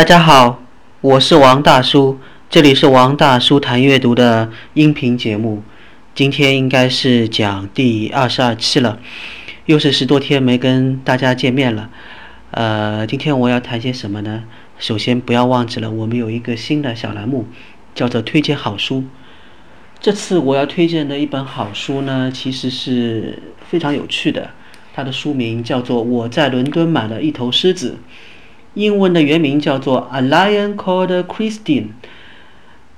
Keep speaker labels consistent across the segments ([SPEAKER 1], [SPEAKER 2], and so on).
[SPEAKER 1] 大家好，我是王大叔，这里是王大叔谈阅读的音频节目。今天应该是讲第二十二期了，又是十多天没跟大家见面了。呃，今天我要谈些什么呢？首先不要忘记了，我们有一个新的小栏目，叫做推荐好书。这次我要推荐的一本好书呢，其实是非常有趣的，它的书名叫做《我在伦敦买了一头狮子》。英文的原名叫做《A Lion Called Christine》。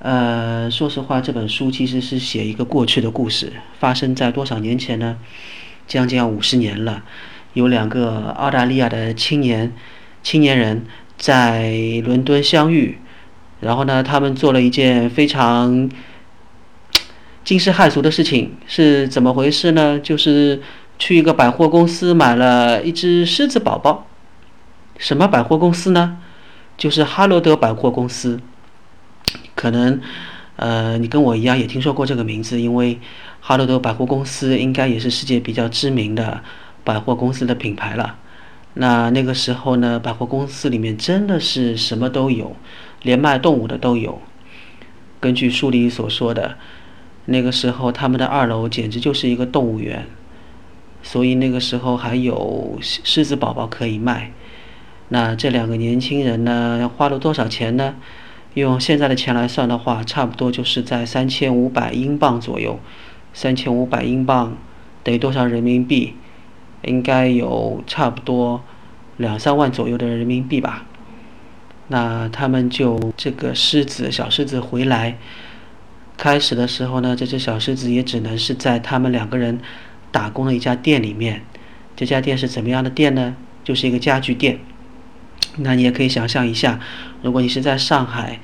[SPEAKER 1] 呃，说实话，这本书其实是写一个过去的故事，发生在多少年前呢？将近要五十年了。有两个澳大利亚的青年青年人在伦敦相遇，然后呢，他们做了一件非常惊世骇俗的事情，是怎么回事呢？就是去一个百货公司买了一只狮子宝宝。什么百货公司呢？就是哈罗德百货公司。可能，呃，你跟我一样也听说过这个名字，因为哈罗德百货公司应该也是世界比较知名的百货公司的品牌了。那那个时候呢，百货公司里面真的是什么都有，连卖动物的都有。根据书里所说的，那个时候他们的二楼简直就是一个动物园，所以那个时候还有狮子宝宝可以卖。那这两个年轻人呢，花了多少钱呢？用现在的钱来算的话，差不多就是在三千五百英镑左右。三千五百英镑等于多少人民币？应该有差不多两三万左右的人民币吧。那他们就这个狮子小狮子回来，开始的时候呢，这只小狮子也只能是在他们两个人打工的一家店里面。这家店是怎么样的店呢？就是一个家具店。那你也可以想象一下，如果你是在上海，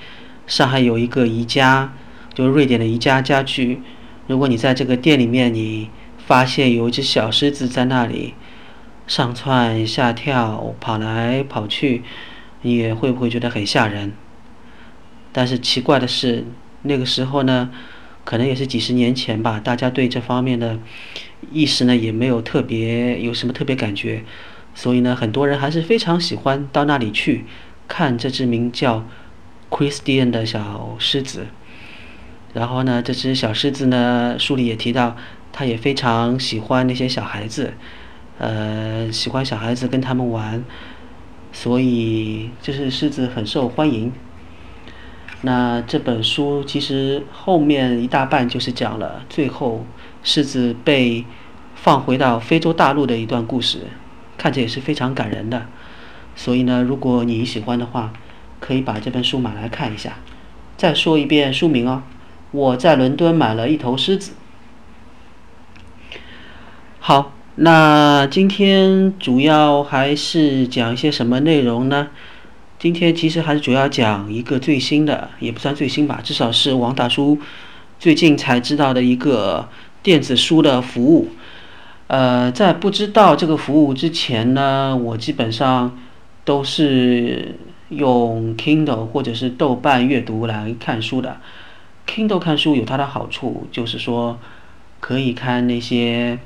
[SPEAKER 1] 上海有一个宜家，就是瑞典的宜家家具，如果你在这个店里面，你发现有一只小狮子在那里上蹿下跳、跑来跑去，你也会不会觉得很吓人？但是奇怪的是，那个时候呢，可能也是几十年前吧，大家对这方面的意识呢也没有特别有什么特别感觉。所以呢，很多人还是非常喜欢到那里去看这只名叫 Christian 的小狮子。然后呢，这只小狮子呢，书里也提到，它也非常喜欢那些小孩子，呃，喜欢小孩子跟他们玩，所以这只狮子很受欢迎。那这本书其实后面一大半就是讲了最后狮子被放回到非洲大陆的一段故事。看着也是非常感人的，所以呢，如果你喜欢的话，可以把这本书买来看一下。再说一遍书名哦，我在伦敦买了一头狮子。好，那今天主要还是讲一些什么内容呢？今天其实还是主要讲一个最新的，也不算最新吧，至少是王大叔最近才知道的一个电子书的服务。呃，在不知道这个服务之前呢，我基本上都是用 Kindle 或者是豆瓣阅读来看书的。Kindle 看书有它的好处，就是说可以看那些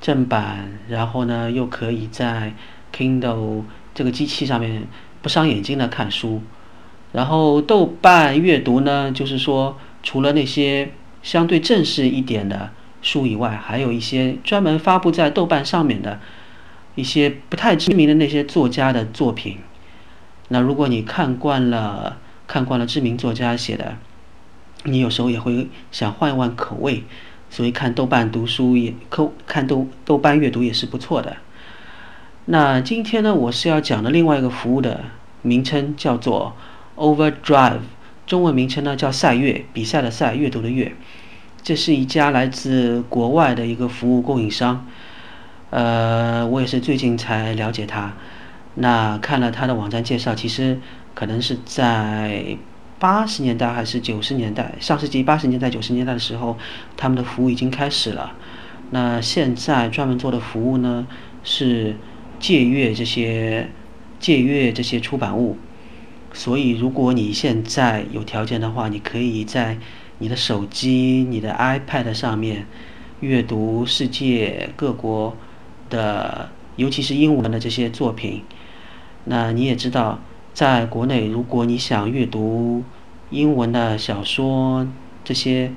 [SPEAKER 1] 正版，然后呢又可以在 Kindle 这个机器上面不伤眼睛的看书。然后豆瓣阅读呢，就是说除了那些相对正式一点的。书以外，还有一些专门发布在豆瓣上面的一些不太知名的那些作家的作品。那如果你看惯了看惯了知名作家写的，你有时候也会想换一换口味，所以看豆瓣读书也看看豆豆瓣阅读也是不错的。那今天呢，我是要讲的另外一个服务的名称叫做 Overdrive，中文名称呢叫赛阅，比赛的赛，阅读的阅。这是一家来自国外的一个服务供应商，呃，我也是最近才了解他。那看了他的网站介绍，其实可能是在八十年代还是九十年代，上世纪八十年代九十年代的时候，他们的服务已经开始了。那现在专门做的服务呢，是借阅这些借阅这些出版物。所以，如果你现在有条件的话，你可以在。你的手机、你的 iPad 上面阅读世界各国的，尤其是英文的这些作品。那你也知道，在国内，如果你想阅读英文的小说这些，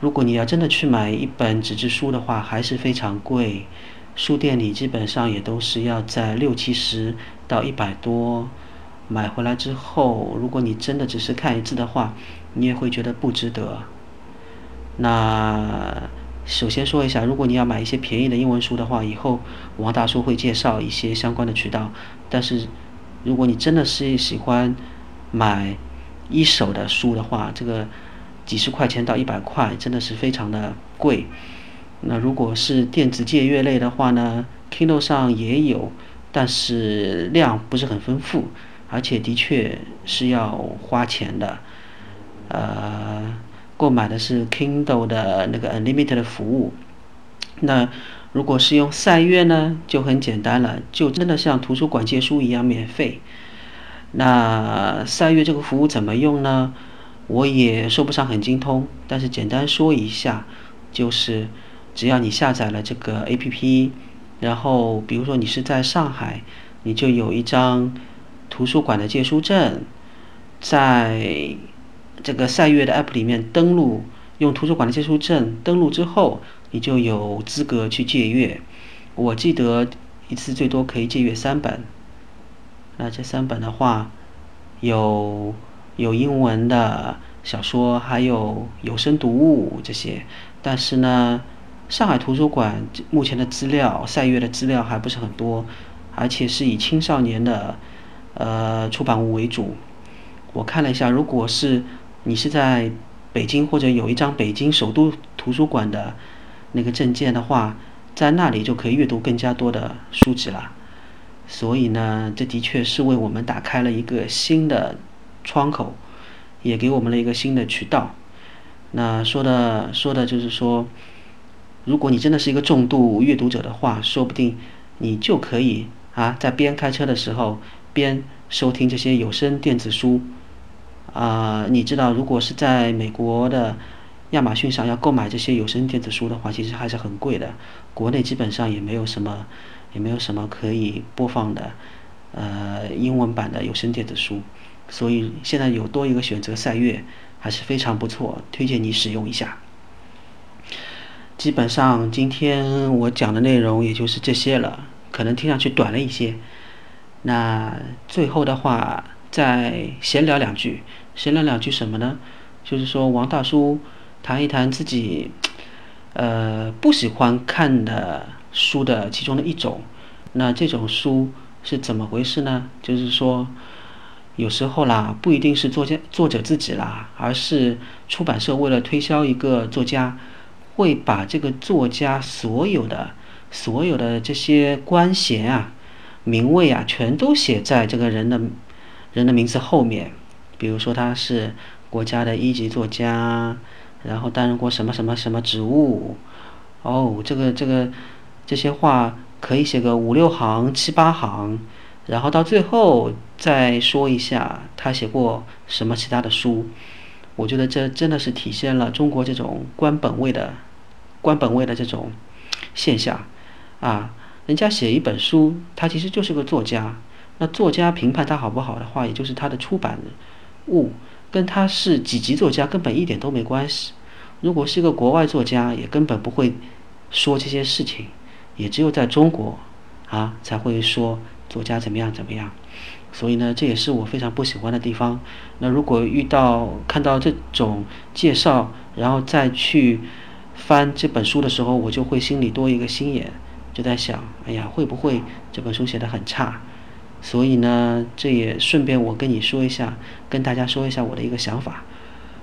[SPEAKER 1] 如果你要真的去买一本纸质书的话，还是非常贵。书店里基本上也都是要在六七十到一百多，买回来之后，如果你真的只是看一次的话，你也会觉得不值得。那首先说一下，如果你要买一些便宜的英文书的话，以后王大叔会介绍一些相关的渠道。但是，如果你真的是喜欢买一手的书的话，这个几十块钱到一百块真的是非常的贵。那如果是电子借阅类的话呢，Kindle 上也有，但是量不是很丰富，而且的确是要花钱的。呃，购买的是 Kindle 的那个 Unlimited 的服务。那如果是用赛月呢，就很简单了，就真的像图书馆借书一样免费。那赛月这个服务怎么用呢？我也说不上很精通，但是简单说一下，就是。只要你下载了这个 APP，然后比如说你是在上海，你就有一张图书馆的借书证，在这个赛月的 App 里面登录，用图书馆的借书证登录之后，你就有资格去借阅。我记得一次最多可以借阅三本，那这三本的话，有有英文的小说，还有有声读物这些，但是呢。上海图书馆目前的资料，赛月的资料还不是很多，而且是以青少年的呃出版物为主。我看了一下，如果是你是在北京或者有一张北京首都图书馆的那个证件的话，在那里就可以阅读更加多的书籍了。所以呢，这的确是为我们打开了一个新的窗口，也给我们了一个新的渠道。那说的说的就是说。如果你真的是一个重度阅读者的话，说不定你就可以啊，在边开车的时候边收听这些有声电子书。啊，你知道，如果是在美国的亚马逊上要购买这些有声电子书的话，其实还是很贵的。国内基本上也没有什么，也没有什么可以播放的呃英文版的有声电子书。所以现在有多一个选择，赛月还是非常不错，推荐你使用一下。基本上今天我讲的内容也就是这些了，可能听上去短了一些。那最后的话再闲聊两句，闲聊两句什么呢？就是说王大叔谈一谈自己，呃，不喜欢看的书的其中的一种。那这种书是怎么回事呢？就是说，有时候啦，不一定是作家作者自己啦，而是出版社为了推销一个作家。会把这个作家所有的、所有的这些官衔啊、名位啊，全都写在这个人的人的名字后面。比如说他是国家的一级作家，然后担任过什么什么什么职务。哦，这个这个这些话可以写个五六行、七八行，然后到最后再说一下他写过什么其他的书。我觉得这真的是体现了中国这种官本位的。官本位的这种现象，啊，人家写一本书，他其实就是个作家。那作家评判他好不好的话，也就是他的出版物，跟他是几级作家根本一点都没关系。如果是一个国外作家，也根本不会说这些事情，也只有在中国啊才会说作家怎么样怎么样。所以呢，这也是我非常不喜欢的地方。那如果遇到看到这种介绍，然后再去。翻这本书的时候，我就会心里多一个心眼，就在想，哎呀，会不会这本书写的很差？所以呢，这也顺便我跟你说一下，跟大家说一下我的一个想法。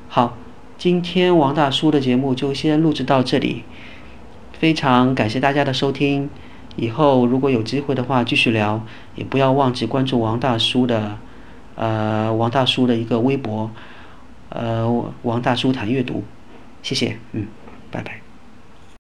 [SPEAKER 1] 好，今天王大叔的节目就先录制到这里，非常感谢大家的收听。以后如果有机会的话，继续聊，也不要忘记关注王大叔的，呃，王大叔的一个微博，呃，王大叔谈阅读，谢谢，嗯。拜拜。